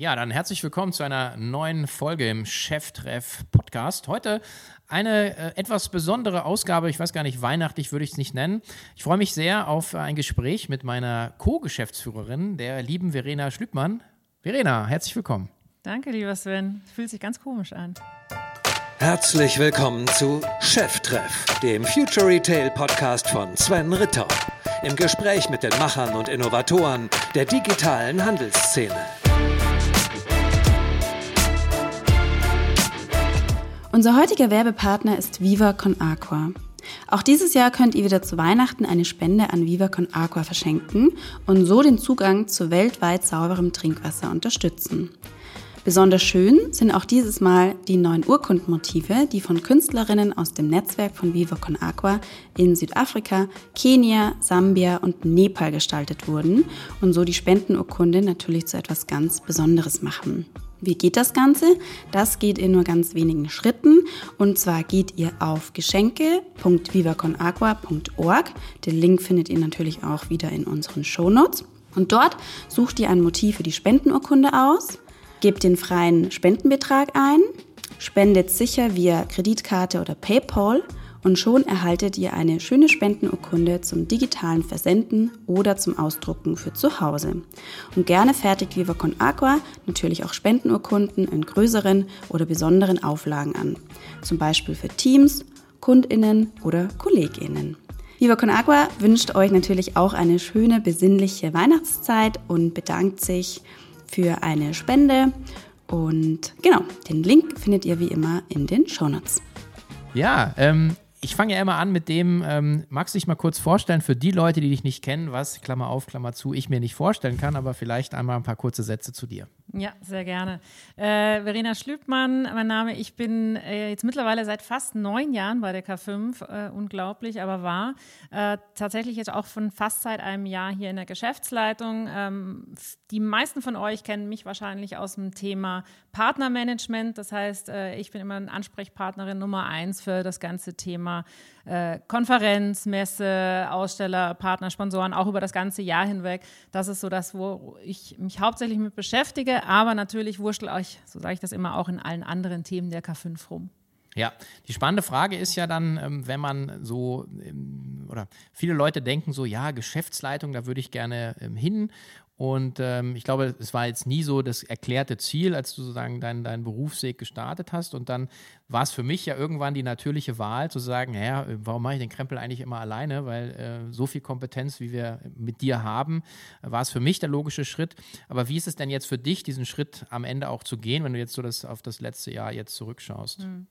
Ja, dann herzlich willkommen zu einer neuen Folge im Cheftreff Podcast. Heute eine äh, etwas besondere Ausgabe, ich weiß gar nicht, weihnachtlich würde ich es nicht nennen. Ich freue mich sehr auf ein Gespräch mit meiner Co-Geschäftsführerin, der lieben Verena Schlüppmann. Verena, herzlich willkommen. Danke, lieber Sven. Fühlt sich ganz komisch an. Herzlich willkommen zu Cheftreff, dem Future Retail Podcast von Sven Ritter. Im Gespräch mit den Machern und Innovatoren der digitalen Handelsszene. Unser heutiger Werbepartner ist Viva Con Aqua. Auch dieses Jahr könnt ihr wieder zu Weihnachten eine Spende an Viva Con Aqua verschenken und so den Zugang zu weltweit sauberem Trinkwasser unterstützen. Besonders schön sind auch dieses Mal die neuen Urkundenmotive, die von Künstlerinnen aus dem Netzwerk von Viva Con Aqua in Südafrika, Kenia, Sambia und Nepal gestaltet wurden und so die Spendenurkunde natürlich zu etwas ganz Besonderes machen. Wie geht das Ganze? Das geht in nur ganz wenigen Schritten. Und zwar geht ihr auf geschenke.vivaconagua.org. Den Link findet ihr natürlich auch wieder in unseren Shownotes. Und dort sucht ihr ein Motiv für die Spendenurkunde aus, gebt den freien Spendenbetrag ein, spendet sicher via Kreditkarte oder PayPal und schon erhaltet ihr eine schöne Spendenurkunde zum digitalen Versenden oder zum Ausdrucken für zu Hause. Und gerne fertigt Viva Con Aqua natürlich auch Spendenurkunden in größeren oder besonderen Auflagen an. Zum Beispiel für Teams, KundInnen oder KollegInnen. Viva Con Aqua wünscht euch natürlich auch eine schöne, besinnliche Weihnachtszeit und bedankt sich für eine Spende. Und genau, den Link findet ihr wie immer in den Shownotes. Ja, ähm, ich fange ja immer an mit dem, ähm, magst du dich mal kurz vorstellen für die Leute, die dich nicht kennen, was, Klammer auf, Klammer zu, ich mir nicht vorstellen kann, aber vielleicht einmal ein paar kurze Sätze zu dir. Ja, sehr gerne. Äh, Verena Schlübmann, mein Name. Ich bin äh, jetzt mittlerweile seit fast neun Jahren bei der K5. Äh, unglaublich, aber wahr. Äh, tatsächlich jetzt auch von fast seit einem Jahr hier in der Geschäftsleitung. Ähm, die meisten von euch kennen mich wahrscheinlich aus dem Thema Partnermanagement. Das heißt, äh, ich bin immer eine Ansprechpartnerin Nummer eins für das ganze Thema äh, Konferenz, Messe, Aussteller, Partner, Sponsoren, auch über das ganze Jahr hinweg. Das ist so das, wo ich mich hauptsächlich mit beschäftige, aber natürlich wurschtel euch, so sage ich das immer, auch in allen anderen Themen der K5 rum. Ja, die spannende Frage ist ja dann, ähm, wenn man so, ähm, oder viele Leute denken so, ja, Geschäftsleitung, da würde ich gerne ähm, hin. Und ähm, ich glaube, es war jetzt nie so das erklärte Ziel, als du sozusagen deinen dein Berufsweg gestartet hast. Und dann war es für mich ja irgendwann die natürliche Wahl zu sagen, ja, warum mache ich den Krempel eigentlich immer alleine? Weil äh, so viel Kompetenz, wie wir mit dir haben, war es für mich der logische Schritt. Aber wie ist es denn jetzt für dich, diesen Schritt am Ende auch zu gehen, wenn du jetzt so das auf das letzte Jahr jetzt zurückschaust? Mhm.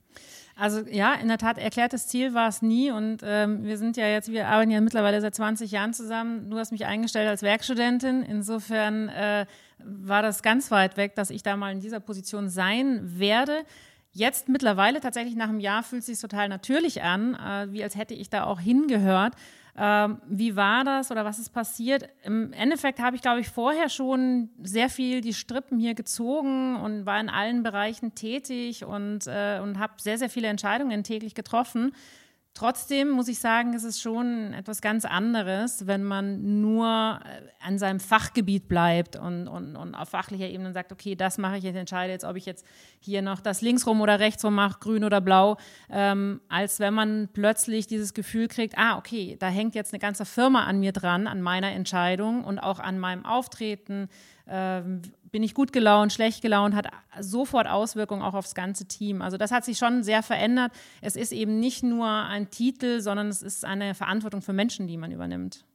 Also ja, in der Tat, erklärtes Ziel war es nie und ähm, wir sind ja jetzt, wir arbeiten ja mittlerweile seit 20 Jahren zusammen. Du hast mich eingestellt als Werkstudentin. Insofern äh, war das ganz weit weg, dass ich da mal in dieser Position sein werde. Jetzt mittlerweile, tatsächlich nach einem Jahr, fühlt es sich total natürlich an, äh, wie als hätte ich da auch hingehört. Ähm, wie war das oder was ist passiert? Im Endeffekt habe ich, glaube ich, vorher schon sehr viel die Strippen hier gezogen und war in allen Bereichen tätig und, äh, und habe sehr, sehr viele Entscheidungen täglich getroffen. Trotzdem muss ich sagen, ist es schon etwas ganz anderes, wenn man nur äh, an seinem Fachgebiet bleibt und, und, und auf fachlicher Ebene sagt, okay, das mache ich jetzt, entscheide jetzt, ob ich jetzt hier noch das linksrum oder rechtsrum mache, grün oder blau, ähm, als wenn man plötzlich dieses Gefühl kriegt, ah, okay, da hängt jetzt eine ganze Firma an mir dran, an meiner Entscheidung und auch an meinem Auftreten, ähm, bin ich gut gelaunt, schlecht gelaunt, hat sofort Auswirkungen auch aufs ganze Team. Also das hat sich schon sehr verändert. Es ist eben nicht nur ein Titel, sondern es ist eine Verantwortung für Menschen, die man übernimmt.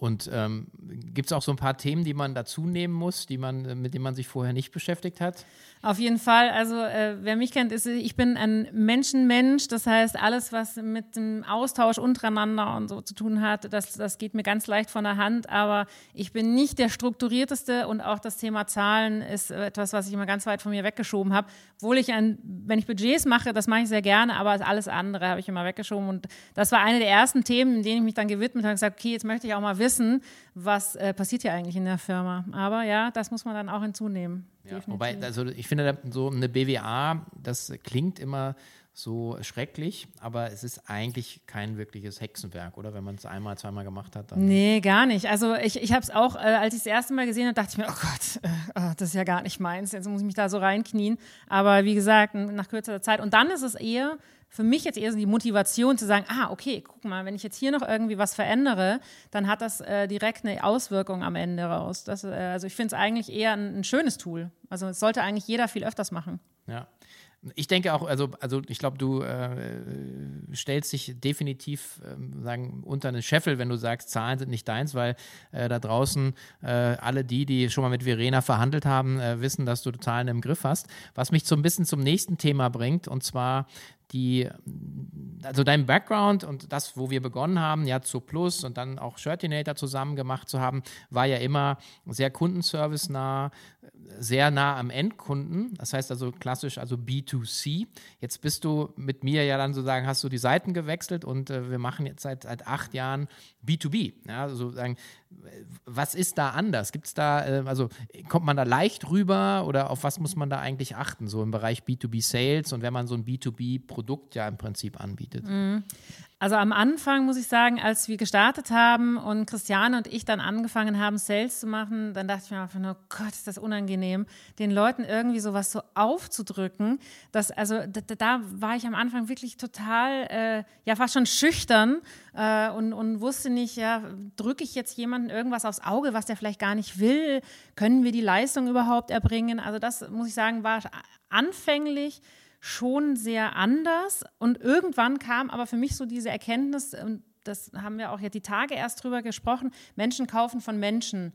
Und ähm, gibt es auch so ein paar Themen, die man dazu nehmen muss, die man, mit denen man sich vorher nicht beschäftigt hat? Auf jeden Fall. Also äh, wer mich kennt, ist, ich bin ein Menschenmensch. Das heißt, alles, was mit dem Austausch untereinander und so zu tun hat, das, das geht mir ganz leicht von der Hand. Aber ich bin nicht der strukturierteste und auch das Thema Zahlen ist etwas, was ich immer ganz weit von mir weggeschoben habe. Obwohl ich ein, wenn ich Budgets mache, das mache ich sehr gerne, aber alles andere habe ich immer weggeschoben. Und das war eine der ersten Themen, in denen ich mich dann gewidmet habe und gesagt, okay, jetzt möchte ich auch mal wissen, wissen, was äh, passiert hier eigentlich in der Firma. Aber ja, das muss man dann auch hinzunehmen. Ja, wobei, also ich finde, so eine BWA, das klingt immer so schrecklich, aber es ist eigentlich kein wirkliches Hexenwerk, oder? Wenn man es einmal, zweimal gemacht hat. Dann nee, gar nicht. Also ich, ich habe es auch, äh, als ich das erste Mal gesehen habe, dachte ich mir, oh Gott, äh, oh, das ist ja gar nicht meins, jetzt muss ich mich da so reinknien. Aber wie gesagt, nach kürzerer Zeit. Und dann ist es eher, für mich jetzt eher so die Motivation zu sagen, ah, okay, guck mal, wenn ich jetzt hier noch irgendwie was verändere, dann hat das äh, direkt eine Auswirkung am Ende raus. Das, äh, also ich finde es eigentlich eher ein, ein schönes Tool. Also es sollte eigentlich jeder viel öfters machen. Ja. Ich denke auch, also, also ich glaube, du äh, stellst dich definitiv ähm, sagen, unter einen Scheffel, wenn du sagst, Zahlen sind nicht deins, weil äh, da draußen äh, alle die, die schon mal mit Verena verhandelt haben, äh, wissen, dass du Zahlen im Griff hast. Was mich so ein bisschen zum nächsten Thema bringt, und zwar die, also dein Background und das, wo wir begonnen haben, ja zu Plus und dann auch Shirtinator zusammen gemacht zu haben, war ja immer sehr kundenservice-nah, sehr nah am Endkunden. Das heißt also klassisch, also B2C. Jetzt bist du mit mir ja dann sozusagen, hast du die Seiten gewechselt und äh, wir machen jetzt seit, seit acht Jahren B2B. Ja, sozusagen, was ist da anders? Gibt es da, äh, also kommt man da leicht rüber oder auf was muss man da eigentlich achten, so im Bereich B2B Sales und wenn man so ein B2B-Produkt ja im Prinzip anbietet? Mhm. Also am Anfang muss ich sagen, als wir gestartet haben und Christiane und ich dann angefangen haben, Sales zu machen, dann dachte ich mir einfach nur, Gott, ist das unangenehm, den Leuten irgendwie sowas so aufzudrücken. Dass, also da, da war ich am Anfang wirklich total, äh, ja fast schon schüchtern äh, und, und wusste nicht, ja, drücke ich jetzt jemanden irgendwas aufs Auge, was der vielleicht gar nicht will? Können wir die Leistung überhaupt erbringen? Also das muss ich sagen, war anfänglich schon sehr anders. Und irgendwann kam aber für mich so diese Erkenntnis, und das haben wir auch ja die Tage erst drüber gesprochen, Menschen kaufen von Menschen.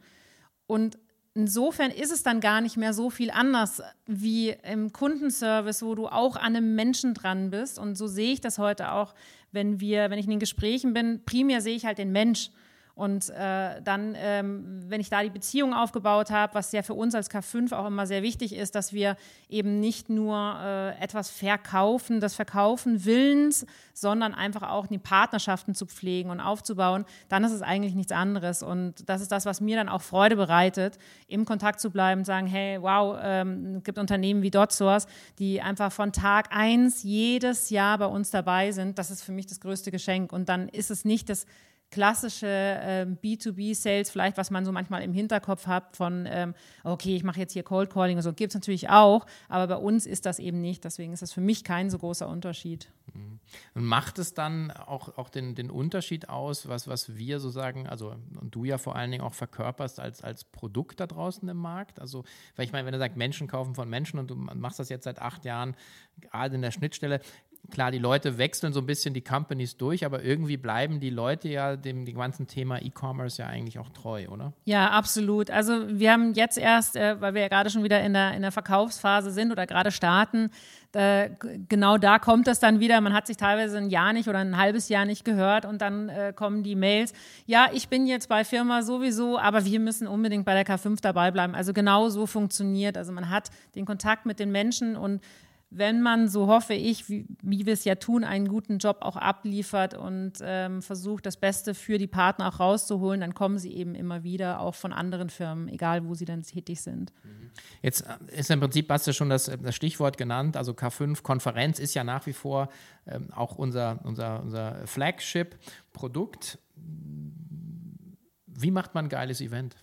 Und insofern ist es dann gar nicht mehr so viel anders wie im Kundenservice, wo du auch an einem Menschen dran bist. Und so sehe ich das heute auch, wenn wir, wenn ich in den Gesprächen bin, primär sehe ich halt den Mensch. Und äh, dann, ähm, wenn ich da die Beziehung aufgebaut habe, was ja für uns als K5 auch immer sehr wichtig ist, dass wir eben nicht nur äh, etwas verkaufen, das Verkaufen Willens, sondern einfach auch die Partnerschaften zu pflegen und aufzubauen, dann ist es eigentlich nichts anderes. Und das ist das, was mir dann auch Freude bereitet, im Kontakt zu bleiben, sagen, hey, wow, ähm, es gibt Unternehmen wie DotSource, die einfach von Tag eins jedes Jahr bei uns dabei sind. Das ist für mich das größte Geschenk. Und dann ist es nicht das klassische ähm, B2B-Sales, vielleicht was man so manchmal im Hinterkopf hat von, ähm, okay, ich mache jetzt hier Cold Calling und so, gibt es natürlich auch, aber bei uns ist das eben nicht. Deswegen ist das für mich kein so großer Unterschied. Mhm. Und macht es dann auch, auch den, den Unterschied aus, was, was wir so sagen, also und du ja vor allen Dingen auch verkörperst als, als Produkt da draußen im Markt? Also, weil ich meine, wenn du sagst, Menschen kaufen von Menschen und du machst das jetzt seit acht Jahren, gerade in der Schnittstelle, klar, die Leute wechseln so ein bisschen die Companies durch, aber irgendwie bleiben die Leute ja dem, dem ganzen Thema E-Commerce ja eigentlich auch treu, oder? Ja, absolut. Also wir haben jetzt erst, äh, weil wir ja gerade schon wieder in der, in der Verkaufsphase sind oder gerade starten, äh, genau da kommt es dann wieder. Man hat sich teilweise ein Jahr nicht oder ein halbes Jahr nicht gehört und dann äh, kommen die Mails. Ja, ich bin jetzt bei Firma sowieso, aber wir müssen unbedingt bei der K5 dabei bleiben. Also genau so funktioniert. Also man hat den Kontakt mit den Menschen und wenn man, so hoffe ich, wie, wie wir es ja tun, einen guten Job auch abliefert und ähm, versucht, das Beste für die Partner auch rauszuholen, dann kommen sie eben immer wieder, auch von anderen Firmen, egal wo sie dann tätig sind. Jetzt äh, ist im Prinzip, hast du schon das, das Stichwort genannt, also K5-Konferenz ist ja nach wie vor ähm, auch unser, unser, unser Flagship-Produkt. Wie macht man ein geiles Event?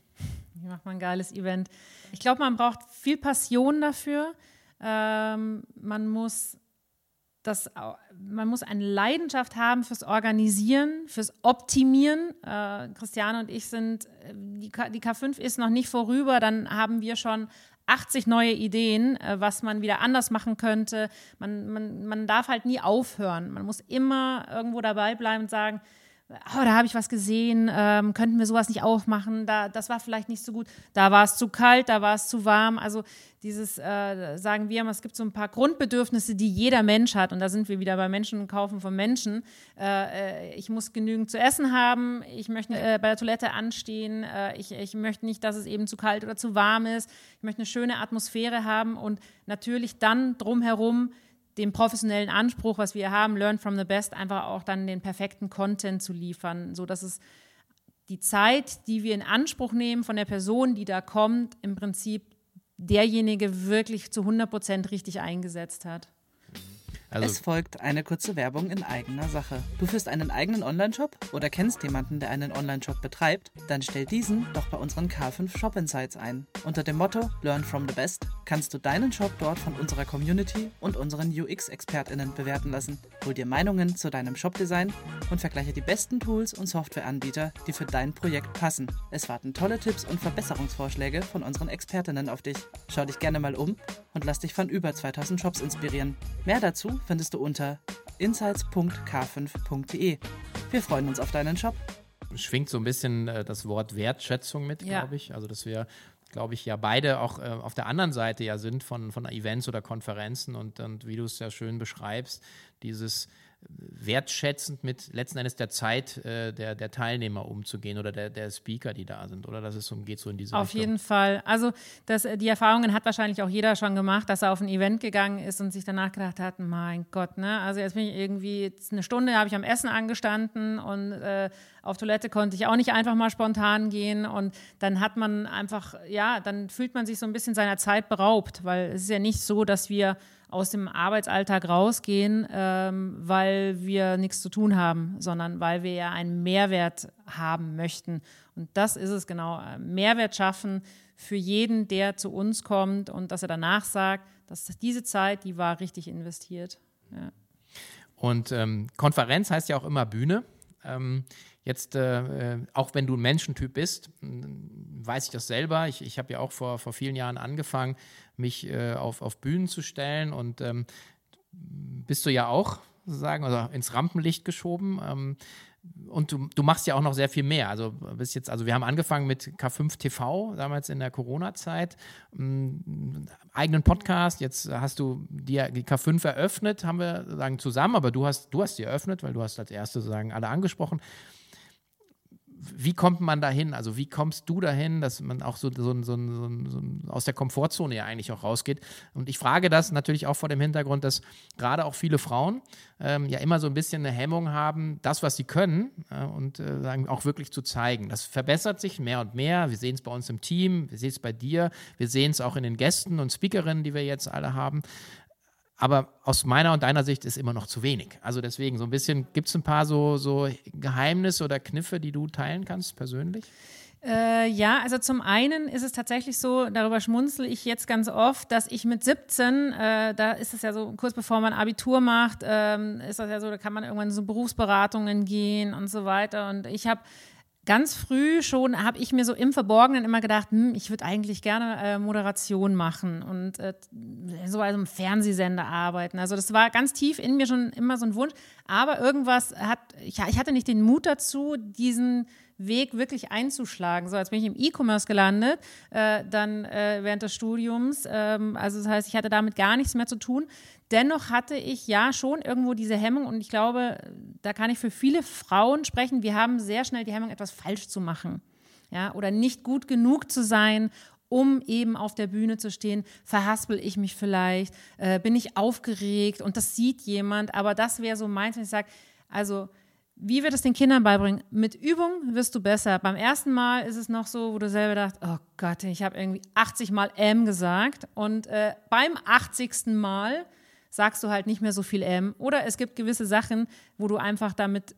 Wie macht man ein geiles Event? Ich glaube, man braucht viel Passion dafür ähm, man muss das, man muss eine Leidenschaft haben fürs Organisieren, fürs Optimieren. Äh, Christiane und ich sind, die, K, die K5 ist noch nicht vorüber, dann haben wir schon 80 neue Ideen, äh, was man wieder anders machen könnte. Man, man, man darf halt nie aufhören. Man muss immer irgendwo dabei bleiben und sagen, oh, da habe ich was gesehen, ähm, könnten wir sowas nicht aufmachen, da, das war vielleicht nicht so gut, da war es zu kalt, da war es zu warm. Also dieses, äh, sagen wir mal, es gibt so ein paar Grundbedürfnisse, die jeder Mensch hat und da sind wir wieder bei Menschen und Kaufen von Menschen. Äh, äh ich muss genügend zu essen haben, ich möchte äh, bei der Toilette anstehen, äh, ich, ich möchte nicht, dass es eben zu kalt oder zu warm ist, ich möchte eine schöne Atmosphäre haben und natürlich dann drumherum dem professionellen Anspruch, was wir haben, Learn from the Best, einfach auch dann den perfekten Content zu liefern, so dass es die Zeit, die wir in Anspruch nehmen von der Person, die da kommt, im Prinzip derjenige wirklich zu 100 Prozent richtig eingesetzt hat. Also es folgt eine kurze Werbung in eigener Sache. Du führst einen eigenen Online-Shop oder kennst jemanden, der einen Online-Shop betreibt? Dann stell diesen doch bei unseren K5 Shop Insights ein. Unter dem Motto Learn from the Best kannst du deinen Shop dort von unserer Community und unseren UX-ExpertInnen bewerten lassen. Hol dir Meinungen zu deinem Shop-Design und vergleiche die besten Tools und Softwareanbieter, die für dein Projekt passen. Es warten tolle Tipps und Verbesserungsvorschläge von unseren ExpertInnen auf dich. Schau dich gerne mal um und lass dich von über 2000 Shops inspirieren. Mehr dazu findest du unter insights.k5.de. Wir freuen uns auf deinen Shop. Schwingt so ein bisschen äh, das Wort Wertschätzung mit, ja. glaube ich. Also, dass wir glaube ich, ja beide auch äh, auf der anderen Seite ja sind von, von Events oder Konferenzen und, und wie du es ja schön beschreibst, dieses wertschätzend mit letzten Endes der Zeit äh, der, der Teilnehmer umzugehen oder der, der Speaker, die da sind, oder? Das ist so, geht so in diese auf Richtung. Auf jeden Fall. Also das, die Erfahrungen hat wahrscheinlich auch jeder schon gemacht, dass er auf ein Event gegangen ist und sich danach gedacht hat, mein Gott, ne? Also jetzt bin ich irgendwie eine Stunde habe ich am Essen angestanden und äh, auf Toilette konnte ich auch nicht einfach mal spontan gehen und dann hat man einfach, ja, dann fühlt man sich so ein bisschen seiner Zeit beraubt, weil es ist ja nicht so, dass wir aus dem Arbeitsalltag rausgehen, ähm, weil wir nichts zu tun haben, sondern weil wir ja einen Mehrwert haben möchten. Und das ist es genau, äh, Mehrwert schaffen für jeden, der zu uns kommt und dass er danach sagt, dass diese Zeit, die war richtig investiert. Ja. Und ähm, Konferenz heißt ja auch immer Bühne. Ähm, Jetzt, äh, äh, auch wenn du ein Menschentyp bist, weiß ich das selber. Ich, ich habe ja auch vor, vor vielen Jahren angefangen, mich äh, auf, auf Bühnen zu stellen und ähm, bist du ja auch sozusagen also ins Rampenlicht geschoben. Ähm, und du, du machst ja auch noch sehr viel mehr. Also bis jetzt, also wir haben angefangen mit K5 TV, damals in der Corona-Zeit, ähm, eigenen Podcast. Jetzt hast du die, die K5 eröffnet, haben wir sagen zusammen, aber du hast, du hast sie eröffnet, weil du hast als erste sagen alle angesprochen wie kommt man dahin? Also wie kommst du dahin, dass man auch so, so, so, so, aus der Komfortzone ja eigentlich auch rausgeht? Und ich frage das natürlich auch vor dem Hintergrund, dass gerade auch viele Frauen ähm, ja immer so ein bisschen eine Hemmung haben, das, was sie können äh, und äh, auch wirklich zu zeigen. Das verbessert sich mehr und mehr. Wir sehen es bei uns im Team, wir sehen es bei dir, wir sehen es auch in den Gästen und Speakerinnen, die wir jetzt alle haben. Aber aus meiner und deiner Sicht ist immer noch zu wenig. Also deswegen, so ein bisschen, gibt es ein paar so, so Geheimnisse oder Kniffe, die du teilen kannst persönlich? Äh, ja, also zum einen ist es tatsächlich so, darüber schmunzel ich jetzt ganz oft, dass ich mit 17, äh, da ist es ja so, kurz bevor man Abitur macht, ähm, ist das ja so, da kann man irgendwann so Berufsberatungen gehen und so weiter. Und ich habe ganz früh schon habe ich mir so im Verborgenen immer gedacht, hm, ich würde eigentlich gerne äh, Moderation machen und äh, so also im Fernsehsender arbeiten. Also das war ganz tief in mir schon immer so ein Wunsch. Aber irgendwas hat, ich, ich hatte nicht den Mut dazu, diesen Weg wirklich einzuschlagen. So, als bin ich im E-Commerce gelandet, äh, dann äh, während des Studiums. Ähm, also das heißt, ich hatte damit gar nichts mehr zu tun. Dennoch hatte ich ja schon irgendwo diese Hemmung und ich glaube, da kann ich für viele Frauen sprechen. Wir haben sehr schnell die Hemmung, etwas falsch zu machen. Ja, oder nicht gut genug zu sein, um eben auf der Bühne zu stehen. Verhaspel ich mich vielleicht? Äh, bin ich aufgeregt? Und das sieht jemand. Aber das wäre so meins, wenn ich sage, also wie wird es den Kindern beibringen? Mit Übung wirst du besser. Beim ersten Mal ist es noch so, wo du selber dachtest, oh Gott, ich habe irgendwie 80 Mal M gesagt. Und äh, beim 80. Mal sagst du halt nicht mehr so viel M. Oder es gibt gewisse Sachen, wo du einfach damit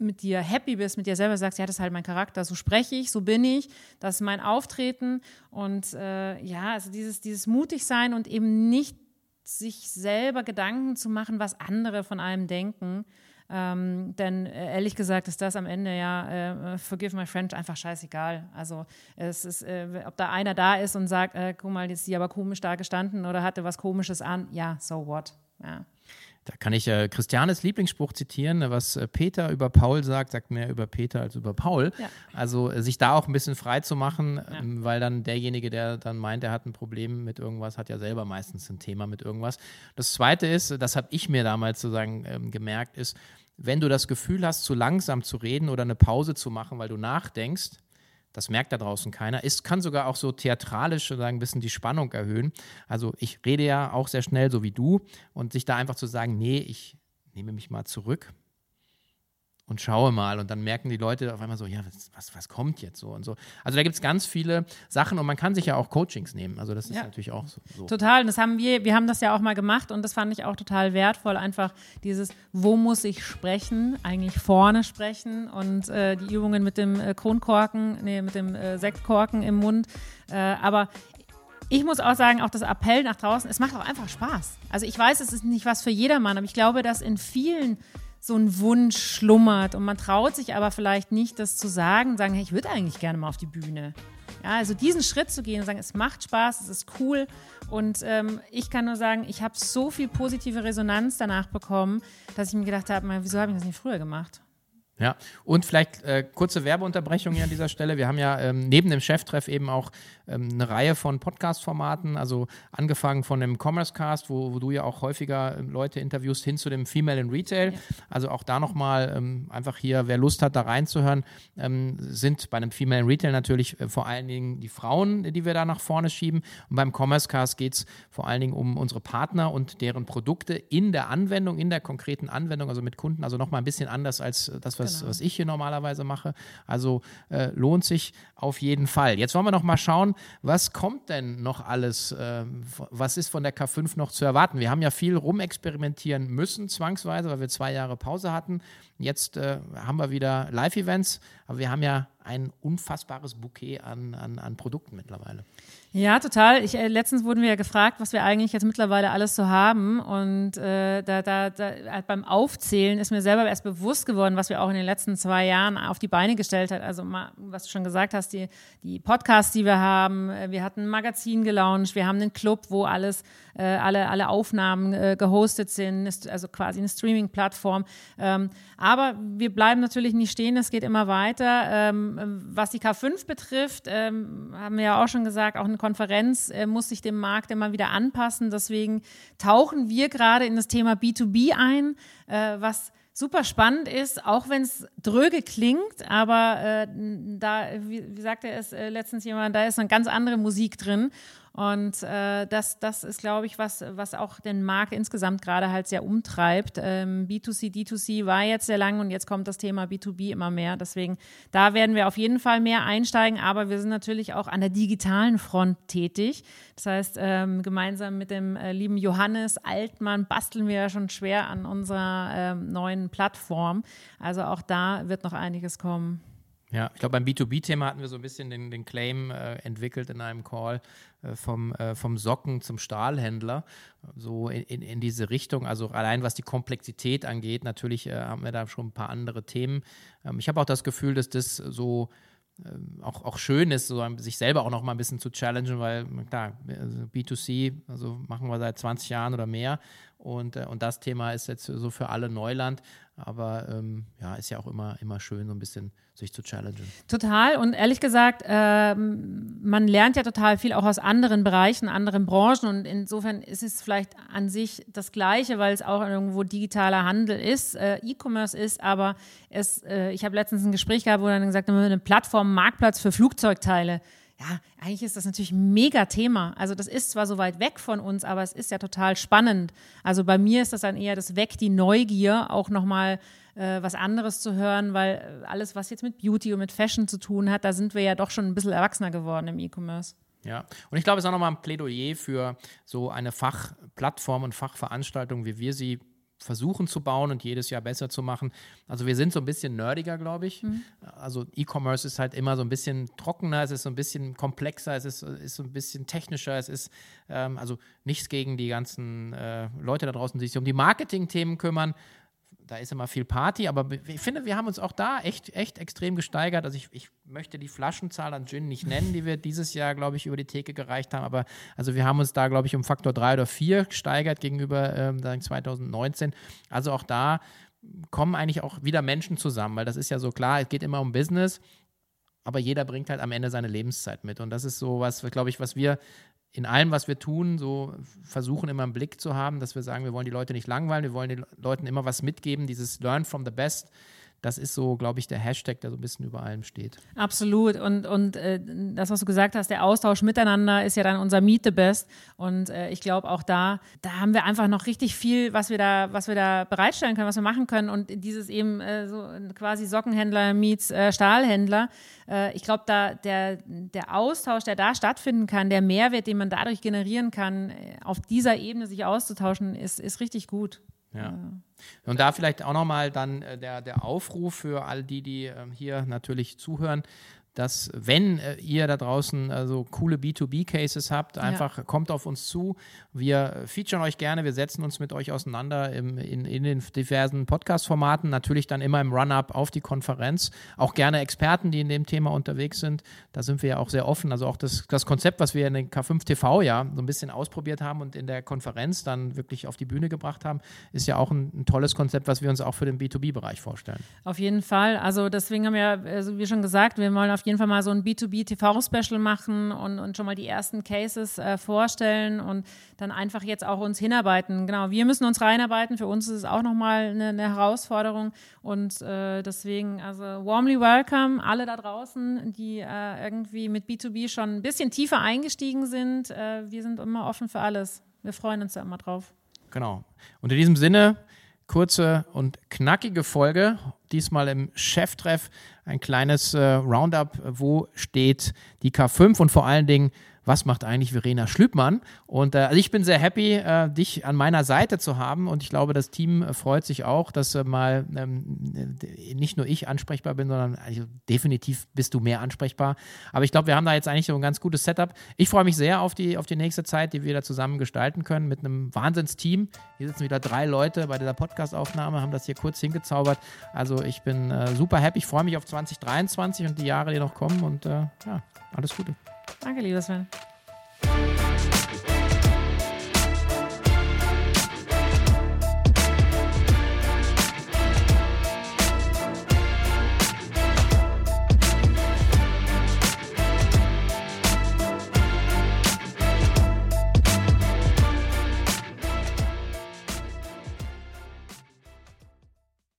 mit dir happy bist, mit dir selber sagst, ja, das ist halt mein Charakter, so spreche ich, so bin ich, das ist mein Auftreten. Und äh, ja, also dieses, dieses mutig sein und eben nicht sich selber Gedanken zu machen, was andere von einem denken. Ähm, denn äh, ehrlich gesagt ist das am Ende ja, äh, forgive my French, einfach scheißegal. Also es ist, äh, ob da einer da ist und sagt, äh, guck mal, jetzt ist sie aber komisch da gestanden oder hatte was Komisches an, ja, so what. Ja. Da kann ich äh, Christianes Lieblingsspruch zitieren, was äh, Peter über Paul sagt, sagt mehr über Peter als über Paul. Ja. Also äh, sich da auch ein bisschen frei zu machen, ja. ähm, weil dann derjenige, der dann meint, er hat ein Problem mit irgendwas, hat ja selber meistens ein Thema mit irgendwas. Das Zweite ist, das habe ich mir damals sozusagen ähm, gemerkt, ist, wenn du das Gefühl hast, zu langsam zu reden oder eine Pause zu machen, weil du nachdenkst, das merkt da draußen keiner. Es kann sogar auch so theatralisch sozusagen ein bisschen die Spannung erhöhen. Also ich rede ja auch sehr schnell, so wie du, und sich da einfach zu sagen, nee, ich nehme mich mal zurück und schaue mal. Und dann merken die Leute auf einmal so, ja, was, was, was kommt jetzt so und so. Also da gibt es ganz viele Sachen und man kann sich ja auch Coachings nehmen. Also das ist ja. natürlich auch so, so. Total. Und das haben wir, wir haben das ja auch mal gemacht und das fand ich auch total wertvoll. Einfach dieses, wo muss ich sprechen? Eigentlich vorne sprechen und äh, die Übungen mit dem äh, Kronkorken, nee, mit dem äh, Sektkorken im Mund. Äh, aber ich muss auch sagen, auch das Appell nach draußen, es macht auch einfach Spaß. Also ich weiß, es ist nicht was für jedermann, aber ich glaube, dass in vielen so ein Wunsch schlummert und man traut sich aber vielleicht nicht, das zu sagen, sagen, hey, ich würde eigentlich gerne mal auf die Bühne. Ja, also diesen Schritt zu gehen und sagen, es macht Spaß, es ist cool. Und ähm, ich kann nur sagen, ich habe so viel positive Resonanz danach bekommen, dass ich mir gedacht habe, wieso habe ich das nicht früher gemacht? Ja, und vielleicht äh, kurze Werbeunterbrechung hier an dieser Stelle. Wir haben ja ähm, neben dem Cheftreff eben auch ähm, eine Reihe von Podcast-Formaten, also angefangen von dem Commerce Cast, wo, wo du ja auch häufiger ähm, Leute interviewst, hin zu dem Female in Retail. Ja. Also auch da nochmal ähm, einfach hier, wer Lust hat, da reinzuhören, ähm, sind bei einem Female in Retail natürlich äh, vor allen Dingen die Frauen, die wir da nach vorne schieben. Und beim Commerce Cast geht es vor allen Dingen um unsere Partner und deren Produkte in der Anwendung, in der konkreten Anwendung, also mit Kunden, also nochmal ein bisschen anders als das, was genau. was ich hier normalerweise mache. Also äh, lohnt sich auf jeden Fall. Jetzt wollen wir noch mal schauen, was kommt denn noch alles? Äh, was ist von der K5 noch zu erwarten? Wir haben ja viel rumexperimentieren müssen, zwangsweise, weil wir zwei Jahre Pause hatten. Jetzt äh, haben wir wieder Live-Events, aber wir haben ja ein unfassbares Bouquet an, an, an Produkten mittlerweile. Ja, total. Ich, äh, letztens wurden wir ja gefragt, was wir eigentlich jetzt mittlerweile alles so haben. Und äh, da, da, da, äh, beim Aufzählen ist mir selber erst bewusst geworden, was wir auch in den letzten zwei Jahren auf die Beine gestellt haben. Also, mal, was du schon gesagt hast, die, die Podcasts, die wir haben. Äh, wir hatten ein Magazin gelauncht. Wir haben einen Club, wo alles, äh, alle, alle Aufnahmen äh, gehostet sind. Also quasi eine Streaming-Plattform. Ähm, aber wir bleiben natürlich nicht stehen. Es geht immer weiter. Ähm, was die K5 betrifft, ähm, haben wir ja auch schon gesagt, auch eine Konferenz äh, muss sich dem Markt immer wieder anpassen. Deswegen tauchen wir gerade in das Thema B2B ein, äh, was super spannend ist, auch wenn es dröge klingt, aber äh, da, wie, wie sagte es äh, letztens jemand, da ist eine ganz andere Musik drin. Und äh, das, das ist, glaube ich, was, was auch den Markt insgesamt gerade halt sehr umtreibt. Ähm, B2C, D2C war jetzt sehr lang und jetzt kommt das Thema B2B immer mehr. Deswegen, da werden wir auf jeden Fall mehr einsteigen, aber wir sind natürlich auch an der digitalen Front tätig. Das heißt, ähm, gemeinsam mit dem äh, lieben Johannes Altmann basteln wir ja schon schwer an unserer ähm, neuen Plattform. Also auch da wird noch einiges kommen. Ja, ich glaube, beim B2B-Thema hatten wir so ein bisschen den, den Claim äh, entwickelt in einem Call äh, vom, äh, vom Socken zum Stahlhändler, so in, in, in, diese Richtung. Also allein was die Komplexität angeht, natürlich äh, haben wir da schon ein paar andere Themen. Ähm, ich habe auch das Gefühl, dass das so ähm, auch, auch schön ist, so sich selber auch noch mal ein bisschen zu challengen, weil klar, also B2C, also machen wir seit 20 Jahren oder mehr und, äh, und das Thema ist jetzt so für alle Neuland. Aber ähm, ja, ist ja auch immer, immer schön, so ein bisschen sich zu challengen. Total. Und ehrlich gesagt, ähm, man lernt ja total viel auch aus anderen Bereichen, anderen Branchen. Und insofern ist es vielleicht an sich das Gleiche, weil es auch irgendwo digitaler Handel ist, äh, E-Commerce ist. Aber es, äh, ich habe letztens ein Gespräch gehabt, wo dann gesagt haben, eine Plattform, Marktplatz für Flugzeugteile ja, eigentlich ist das natürlich ein mega Thema. Also das ist zwar so weit weg von uns, aber es ist ja total spannend. Also bei mir ist das dann eher das Weg, die Neugier, auch nochmal äh, was anderes zu hören, weil alles, was jetzt mit Beauty und mit Fashion zu tun hat, da sind wir ja doch schon ein bisschen erwachsener geworden im E-Commerce. Ja, und ich glaube, es ist auch nochmal ein Plädoyer für so eine Fachplattform und Fachveranstaltung, wie wir sie versuchen zu bauen und jedes Jahr besser zu machen. Also wir sind so ein bisschen nerdiger, glaube ich. Mhm. Also E-Commerce ist halt immer so ein bisschen trockener, es ist so ein bisschen komplexer, es ist, ist so ein bisschen technischer, es ist ähm, also nichts gegen die ganzen äh, Leute da draußen, die sich um die Marketing-Themen kümmern da ist immer viel Party, aber ich finde, wir haben uns auch da echt, echt extrem gesteigert. Also ich, ich möchte die Flaschenzahl an Gin nicht nennen, die wir dieses Jahr, glaube ich, über die Theke gereicht haben, aber also wir haben uns da, glaube ich, um Faktor 3 oder 4 gesteigert gegenüber ähm, 2019. Also auch da kommen eigentlich auch wieder Menschen zusammen, weil das ist ja so klar, es geht immer um Business, aber jeder bringt halt am Ende seine Lebenszeit mit. Und das ist so was, glaube ich, was wir in allem, was wir tun, so versuchen immer einen Blick zu haben, dass wir sagen, wir wollen die Leute nicht langweilen, wir wollen den Leuten immer was mitgeben, dieses Learn from the Best. Das ist so, glaube ich, der Hashtag, der so ein bisschen über allem steht. Absolut. Und, und äh, das, was du gesagt hast, der Austausch miteinander ist ja dann unser Meet the Best. Und äh, ich glaube, auch da, da haben wir einfach noch richtig viel, was wir da, was wir da bereitstellen können, was wir machen können. Und dieses eben äh, so quasi Sockenhändler meets äh, Stahlhändler. Äh, ich glaube, da der, der Austausch, der da stattfinden kann, der Mehrwert, den man dadurch generieren kann, äh, auf dieser Ebene sich auszutauschen, ist, ist richtig gut. Ja. Und da vielleicht auch nochmal dann äh, der, der Aufruf für all die, die äh, hier natürlich zuhören dass wenn äh, ihr da draußen also coole B2B-Cases habt, einfach ja. kommt auf uns zu. Wir featuren euch gerne, wir setzen uns mit euch auseinander im, in, in den diversen Podcast-Formaten, natürlich dann immer im Run-Up auf die Konferenz. Auch gerne Experten, die in dem Thema unterwegs sind. Da sind wir ja auch sehr offen. Also auch das, das Konzept, was wir in den K5 TV ja so ein bisschen ausprobiert haben und in der Konferenz dann wirklich auf die Bühne gebracht haben, ist ja auch ein, ein tolles Konzept, was wir uns auch für den B2B-Bereich vorstellen. Auf jeden Fall. Also deswegen haben wir, also wie schon gesagt, wir wollen auf jeden Fall mal so ein B2B-TV-Special machen und, und schon mal die ersten Cases äh, vorstellen und dann einfach jetzt auch uns hinarbeiten. Genau, wir müssen uns reinarbeiten. Für uns ist es auch nochmal eine, eine Herausforderung und äh, deswegen, also warmly welcome alle da draußen, die äh, irgendwie mit B2B schon ein bisschen tiefer eingestiegen sind. Äh, wir sind immer offen für alles. Wir freuen uns da immer drauf. Genau. Und in diesem Sinne, kurze und knackige Folge. Diesmal im Cheftreff ein kleines äh, Roundup. Wo steht die K5 und vor allen Dingen, was macht eigentlich Verena Schlübmann? Und äh, also ich bin sehr happy, äh, dich an meiner Seite zu haben und ich glaube, das Team äh, freut sich auch, dass äh, mal ähm, nicht nur ich ansprechbar bin, sondern also definitiv bist du mehr ansprechbar. Aber ich glaube, wir haben da jetzt eigentlich so ein ganz gutes Setup. Ich freue mich sehr auf die, auf die nächste Zeit, die wir da zusammen gestalten können mit einem Wahnsinnsteam. Hier sitzen wieder drei Leute bei dieser Podcastaufnahme, haben das hier kurz hingezaubert. Also ich bin äh, super happy. Ich freue mich auf 2023 und die Jahre, die noch kommen und äh, ja, alles Gute. Danke, lieber Sven.